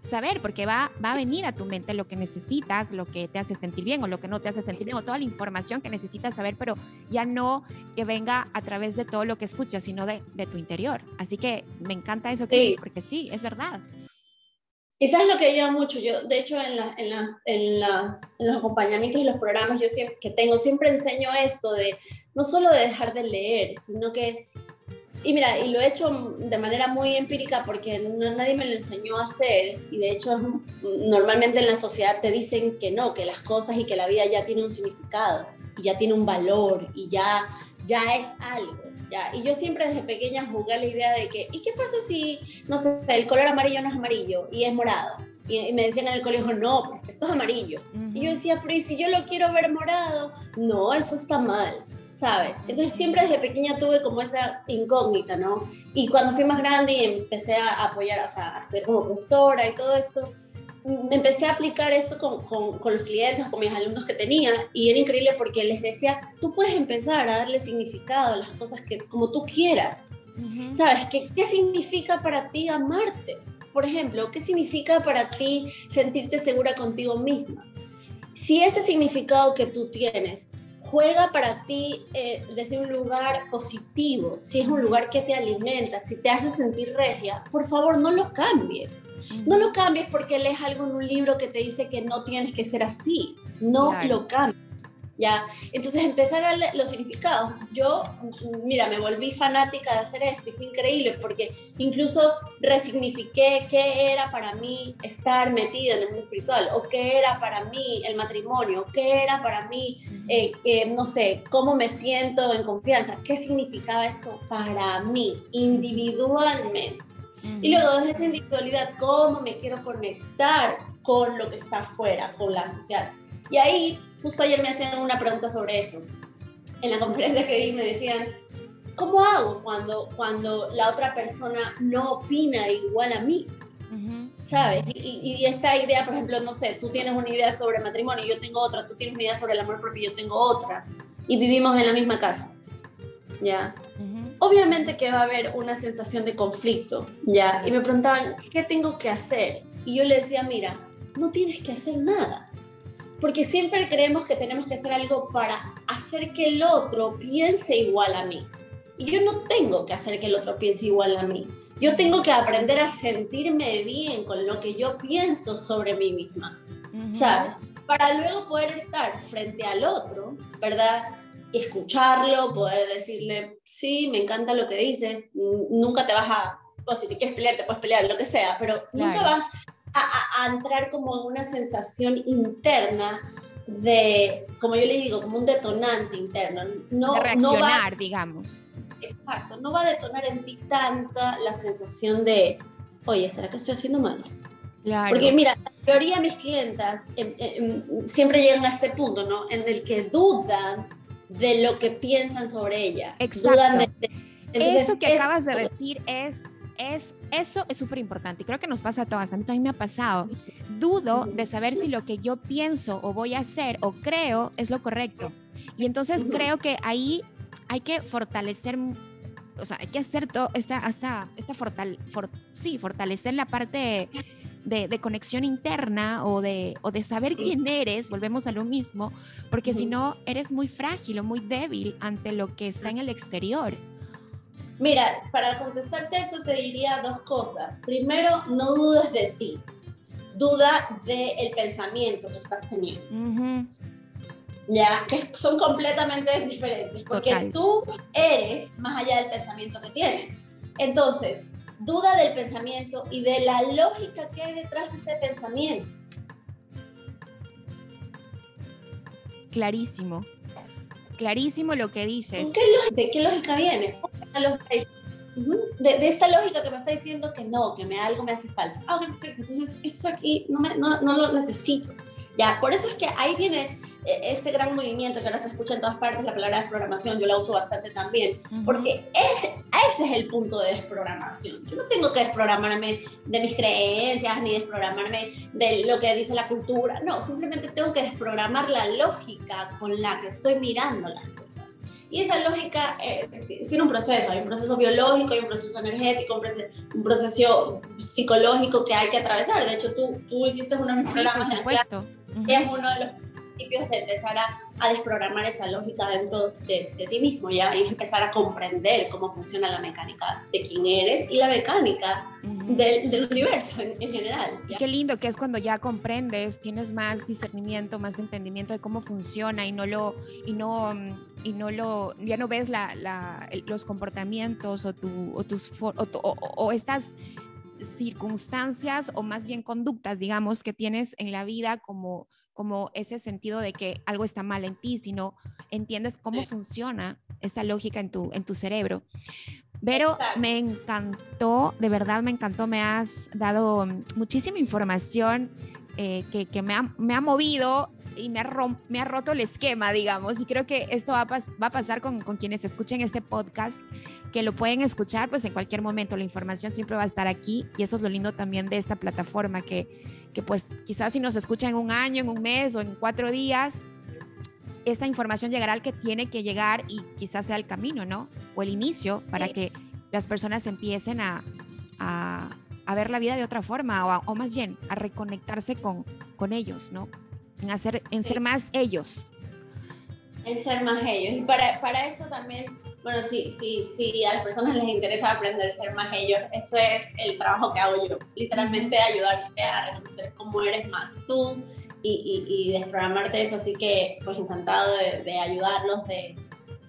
Speaker 1: saber, porque va, va a venir a tu mente lo que necesitas, lo que te hace sentir bien o lo que no te hace sentir bien, o toda la información que necesitas saber, pero ya no que venga a través de todo lo que escuchas, sino de, de tu interior. Así que me encanta eso que sí. porque sí, es verdad.
Speaker 2: Sabes lo que lleva mucho, yo de hecho en, en, las, en, las, en, los acompañamientos y los programas yo siempre, que tengo, siempre enseño esto de no solo de dejar de leer, sino que, y mira, y lo he hecho de manera muy empírica porque no, nadie me lo enseñó a hacer, y de hecho normalmente en la sociedad te dicen que no, que las cosas y que la vida ya tiene un significado, y ya tiene un valor, y ya, ya es algo. ¿ya? Y yo siempre desde pequeña jugué la idea de que, ¿y qué pasa si, no sé, el color amarillo no es amarillo y es morado? Y, me decían en el colegio, no, esto es amarillo. Y yo decía, pero ¿y si yo lo quiero ver morado? No, eso está mal. ¿Sabes? Entonces siempre desde pequeña tuve como esa incógnita, ¿no? Y cuando fui más grande y empecé a apoyar, o sea, a ser como profesora y todo esto, empecé a aplicar esto con, con, con, los clientes, con mis alumnos que tenía, y era increíble porque les decía, tú puedes empezar a darle significado a las cosas que como tú quieras. ¿Sabes? ¿Qué, ¿Qué significa para ti amarte? Por ejemplo, ¿qué significa para ti sentirte segura contigo misma? Si ese significado que tú tienes juega para ti eh, desde un lugar positivo, si es un lugar que te alimenta, si te hace sentir regia, por favor no lo cambies. No lo cambies porque lees algo en un libro que te dice que no tienes que ser así. No lo cambies. ¿Ya? Entonces empezar a darle los significados. Yo, mira, me volví fanática de hacer esto y fue increíble porque incluso resignifiqué qué era para mí estar metida en el mundo espiritual o qué era para mí el matrimonio, qué era para mí, eh, no sé, cómo me siento en confianza, qué significaba eso para mí individualmente. Y luego desde esa individualidad, cómo me quiero conectar con lo que está afuera, con la sociedad. Y ahí Justo ayer me hacían una pregunta sobre eso. En la conferencia que di me decían, ¿cómo hago cuando, cuando la otra persona no opina igual a mí? ¿Sabes? Y, y, esta idea, por ejemplo, no sé, tú tienes una idea sobre matrimonio, yo tengo otra, tú tienes una idea sobre el amor propio, yo tengo otra, y vivimos en la misma casa, ¿ya? Obviamente que va a haber una sensación de conflicto, ¿ya? Y me preguntaban, ¿qué tengo que hacer? Y yo le decía, mira, no tienes que hacer nada porque siempre creemos que tenemos que hacer algo para hacer que el otro piense igual a mí. Y yo no tengo que hacer que el otro piense igual a mí. Yo tengo que aprender a sentirme bien con lo que yo pienso sobre mí misma, ¿sabes? Para luego poder estar frente al otro, ¿verdad? Escucharlo, poder decirle, sí, me encanta lo que dices, nunca te vas a, o si te quieres pelear, te puedes pelear, lo que sea, pero nunca vas a, entrar como en una sensación interna de, como yo le digo, como un detonante interno.
Speaker 1: No, de reaccionar, digamos.
Speaker 2: Exacto, no va a detonar en ti tanta la sensación de, oye, ¿será que estoy haciendo mal? Claro. Porque mira, la mayoría de mis clientas em, em, siempre llegan a este punto, ¿no? En el que dudan de lo que piensan sobre ellas.
Speaker 1: Exacto. Dudan de, Eso que acabas de decir es es, eso es súper importante y creo que nos pasa a todas, a mí también me ha pasado. Dudo de saber si lo que yo pienso o voy a hacer o creo es lo correcto. Y entonces creo que ahí hay que fortalecer, o sea, hay que hacer todo, esta, hasta, esta fortal, sí, fortalecer la parte de, de, conexión interna o de, o de saber quién eres, volvemos a lo mismo, porque si no, eres muy frágil o muy débil ante lo que está en el exterior.
Speaker 2: Mira, para contestarte eso te diría dos cosas. Primero, no dudes de ti. Duda del pensamiento que estás teniendo. Ya, que son completamente diferentes. Porque tú eres más allá del pensamiento que tienes. Entonces, duda del pensamiento y de la lógica que hay detrás de ese pensamiento.
Speaker 1: Clarísimo. Clarísimo lo que dices.
Speaker 2: ¿De qué lógica viene? De, esta lógica que me está diciendo que no, que me, algo me hace falta. Ah, Entonces, eso aquí no, no, no lo necesito. Ya, por eso es que ahí viene eh, este gran movimiento que ahora se escucha en todas partes, la palabra desprogramación, yo la uso bastante también, porque ese, ese es el punto de desprogramación. Yo no tengo que desprogramarme de mis creencias ni desprogramarme de lo que dice la cultura, no, simplemente tengo que desprogramar la lógica con la que estoy mirando las cosas. Y esa lógica eh, tiene un proceso, hay un proceso biológico, hay un proceso energético, un proceso, psicológico que hay que atravesar. De hecho, tú, tú hiciste una de mis Es uno de los principios de empezar a, a, desprogramar esa lógica dentro de, de, ti mismo, ¿ya? Y empezar a comprender cómo funciona la mecánica de quién eres y la mecánica del, del, universo en, general.
Speaker 1: Qué lindo que es cuando ya comprendes, tienes más discernimiento, más entendimiento de cómo funciona y no lo, y no, y no lo, ya no ves la, la, los comportamientos o, tu, o tus, o, o, o estás circunstancias o más bien conductas, digamos, que tienes en la vida como como ese sentido de que algo está mal en ti, sino entiendes cómo funciona esta lógica en tu, en tu cerebro. Pero me encantó, de verdad me encantó, me has dado muchísima información eh, que, que me, ha, me, ha, movido y me ha, me ha, roto el esquema, digamos. Y creo que esto va a, va a pasar con, con, quienes escuchen este podcast, que lo pueden escuchar pues en cualquier momento. La información siempre va a estar aquí y eso es lo lindo también de esta plataforma, que que pues quizás si nos escucha en un año, en un mes o en cuatro días, esa información llegará al que tiene que llegar y quizás sea el camino, ¿no? O el inicio para que las personas empiecen a, a, a, ver la vida de otra forma o, o más bien a reconectarse con, con ellos, ¿no? En, hacer, en ser más ellos.
Speaker 2: En ser más ellos. Y para, para eso también bueno, sí, sí, sí, a las personas les interesa aprender a ser más ellos, eso es el trabajo que hago yo, literalmente ayudarte a reconocer cómo eres más tú y, y, y desprogramarte eso, así que pues encantado de, ayudarlos, de,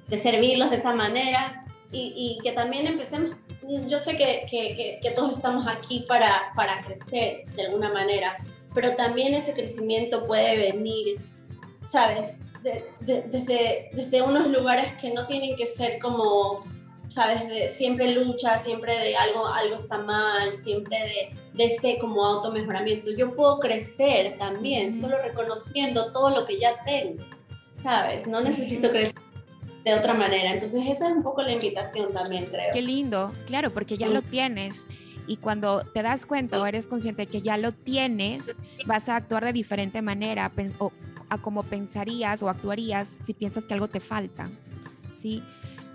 Speaker 2: de, servirlos de esa manera. Y, y, que también empecemos, yo sé que, que, que, todos estamos aquí para, para crecer de alguna manera, pero también ese crecimiento puede venir, ¿sabes? Desde, desde unos lugares que no tienen que ser como, sabes, de, siempre lucha, siempre de algo, algo está mal, siempre de, de este como auto-mejoramiento. Yo puedo crecer también, solo reconociendo todo lo que ya tengo, ¿sabes? No necesito crecer de otra manera. Entonces esa es un poco la invitación también, creo.
Speaker 1: Qué lindo, claro, porque ya lo tienes. Y cuando te das cuenta o eres consciente de que ya lo tienes, vas a actuar de diferente manera o a cómo pensarías o actuarías si piensas que algo te falta. ¿sí?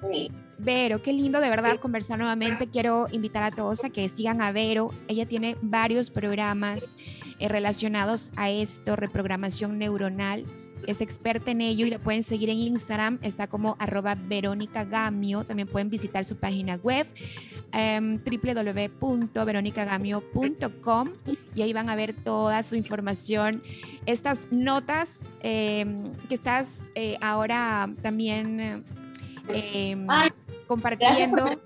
Speaker 1: Sí. Vero, qué lindo de verdad conversar nuevamente. Quiero invitar a todos a que sigan a Vero. Ella tiene varios programas eh, relacionados a esto, reprogramación neuronal. Es experta en ello y la pueden seguir en Instagram. Está como arroba Verónica Gamio. También pueden visitar su página web um, www.veronicagamio.com y ahí van a ver toda su información. Estas notas em, que estás eh, ahora también eh, compartiendo.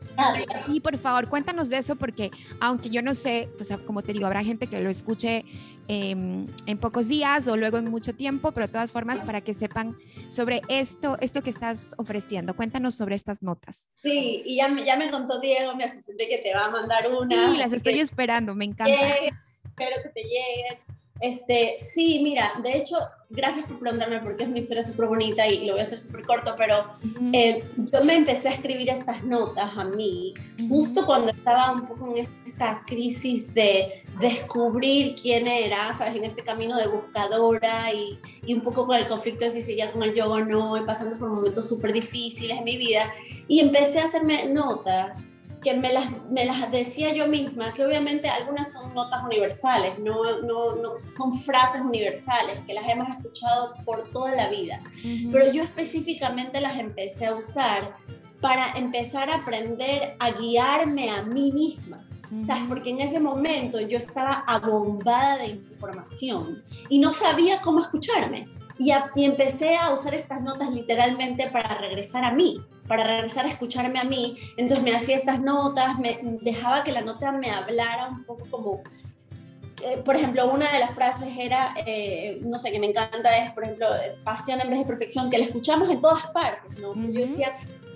Speaker 1: Y por favor, cuéntanos de eso porque aunque yo no sé, pues como te digo, habrá gente que lo escuche em, en pocos días o luego en mucho tiempo, pero de todas formas para que sepan sobre esto, esto que estás ofreciendo. Cuéntanos sobre estas notas.
Speaker 2: Sí, y ya, ya me contó Diego, mi asistente, que te va a mandar una.
Speaker 1: Sí, las estoy esperando, me encanta.
Speaker 2: espero que te lleguen. Este, sí, mira, de hecho, gracias por preguntarme porque es una historia súper bonita y lo voy a hacer súper corto, pero eh, yo me empecé a escribir estas notas a mí justo cuando estaba un poco en esta crisis de descubrir quién era, ¿sabes? En este camino de buscadora y, y un poco con el conflicto de si seguía con el yoga o no, y pasando por momentos súper difíciles en mi vida. Y empecé a hacerme notas que me las, me las decía yo misma, que obviamente algunas son notas universales, no, no, no, son frases universales que las hemos escuchado por toda la vida, pero yo específicamente las empecé a usar para empezar a aprender a guiarme a mí misma. ¿Sabes? Porque en ese momento yo estaba abombada de información y no sabía cómo escucharme. Y, y, empecé a usar estas notas literalmente para regresar a mí, para regresar a escucharme a mí. Entonces me hacía estas notas, me dejaba que la nota me hablara un poco como, eh, por ejemplo, una de las frases era, eh, no sé, que me encanta es, por ejemplo, pasión en vez de perfección, que la escuchamos en todas partes, ¿no? Yo decía,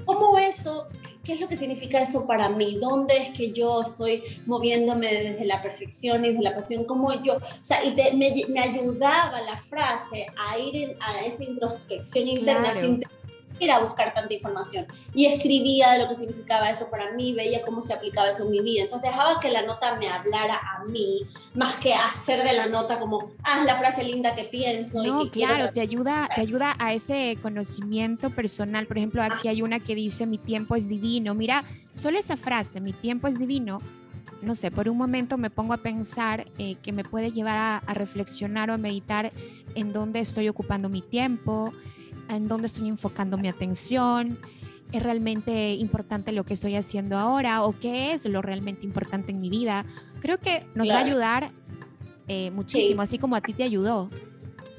Speaker 2: ¿cómo eso? ¿Qué es lo que significa eso para mí? ¿Dónde es que yo estoy moviéndome desde la perfección y desde la pasión? ¿Cómo yo? O sea, y me, me, ayudaba la frase a ir a esa introspección interna sin a buscar tanta información. Y escribía de lo que significaba eso para mí, veía cómo se aplicaba eso en mi vida. Entonces dejaba que la nota me hablara a mí, más que hacer de la nota como, ah, la frase linda que pienso.
Speaker 1: No,
Speaker 2: y
Speaker 1: que claro, te ayuda, te ayuda a ese conocimiento personal. Por ejemplo, aquí hay una que dice, mi tiempo es divino. Mira, solo esa frase, mi tiempo es divino, no sé, por un momento me pongo a pensar eh, que me puede llevar a, a, reflexionar o a meditar en dónde estoy ocupando mi tiempo, en dónde estoy enfocando mi atención, es realmente importante lo que estoy haciendo ahora o qué es lo realmente importante en mi vida. Creo que nos va a ayudar eh, muchísimo, así como a ti te ayudó.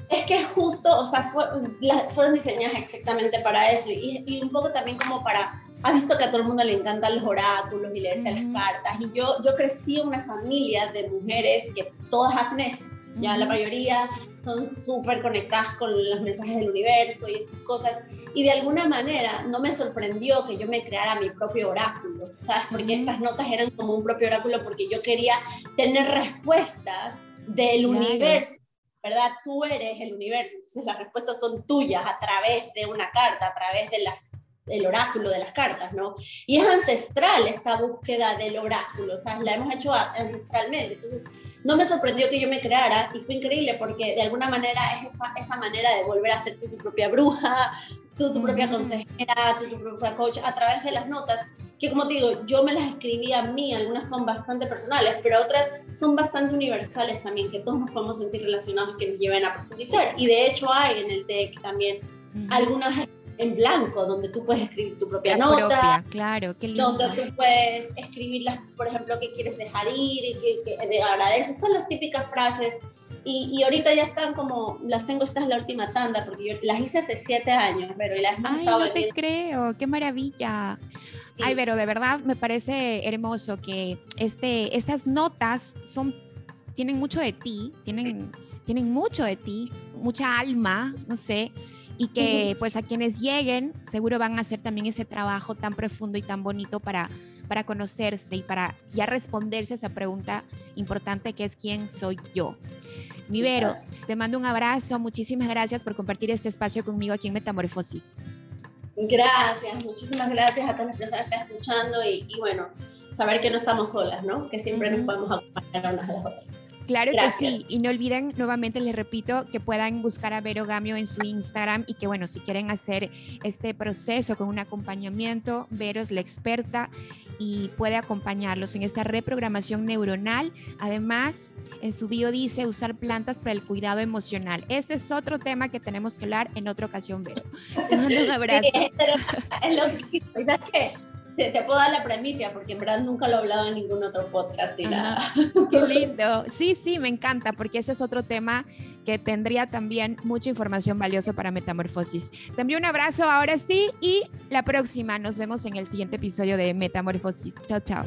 Speaker 2: Es que justo, o sea, fueron diseñadas exactamente para eso y, y, un poco también como para has visto que a todo el mundo le encantan los oráculos y leerse las cartas. Y yo, yo crecí en una familia de mujeres que todas hacen eso. Ya la mayoría son súper conectadas con los mensajes del universo y esas cosas. Y de alguna manera no me sorprendió que yo me creara mi propio oráculo, ¿sabes? Porque estas notas eran como un propio oráculo porque yo quería tener respuestas del universo. ¿Verdad? Tú eres el universo, entonces las respuestas son tuyas a través de una carta, a través de las el oráculo de las cartas, ¿no? Y es ancestral esta búsqueda del oráculo, o sea, la hemos hecho ancestralmente. Entonces, no me sorprendió que yo me creara y fue increíble porque de alguna manera es esa, esa manera de volver a ser tú tu propia bruja, tú tu propia consejera, tú tu propia coach a través de las notas que como te digo, yo me las escribí a mí, algunas son bastante personales, pero otras son bastante universales también, que todos nos podemos sentir relacionados que nos lleven a profundizar. Y de hecho hay en el deck también algunas en blanco, donde tú puedes escribir tu propia nota.
Speaker 1: claro, qué lindo.
Speaker 2: Donde tú puedes escribir, las, por ejemplo, que quieres dejar ir y que, que agradeces. Son las típicas frases. Y, y, ahorita ya están como, las tengo, esta es la última tanda, porque yo las hice hace siete años, pero y las
Speaker 1: hemos Ay, no te creo, qué maravilla. Ay, pero de verdad me parece hermoso que este, estas notas son, tienen mucho de ti, tienen, tienen mucho de ti, mucha alma, no sé, y que pues a quienes lleguen seguro van a hacer también ese trabajo tan profundo y tan bonito para, para conocerse y para ya responderse a esa pregunta importante que es quién soy yo. Mi Vero, te mando un abrazo, muchísimas gracias por compartir este espacio conmigo aquí en Metamorfosis.
Speaker 2: Gracias, muchísimas gracias a todas las personas que están escuchando y, y bueno, saber que no estamos solas, ¿no? Que siempre nos podemos acompañar unas a las otras.
Speaker 1: Claro que sí, y no olviden, nuevamente les repito, que puedan buscar a Vero Gamio en su Instagram y que bueno, si quieren hacer este proceso con un acompañamiento, Vero es la experta y puede acompañarlos en esta reprogramación neuronal. Además, en su bio dice usar plantas para el cuidado emocional. Ese es otro tema que tenemos que hablar en otra ocasión, Vero. Un abrazo.
Speaker 2: es lo que, ¿sabes qué? Te, puedo dar la premisa, porque en verdad nunca lo he hablado en ningún otro podcast ni nada.
Speaker 1: Qué lindo. Sí, sí, me encanta, porque ese es otro tema que tendría también mucha información valiosa para Metamorfosis. Te envío un abrazo ahora sí y la próxima nos vemos en el siguiente episodio de Metamorfosis. Chao, chao.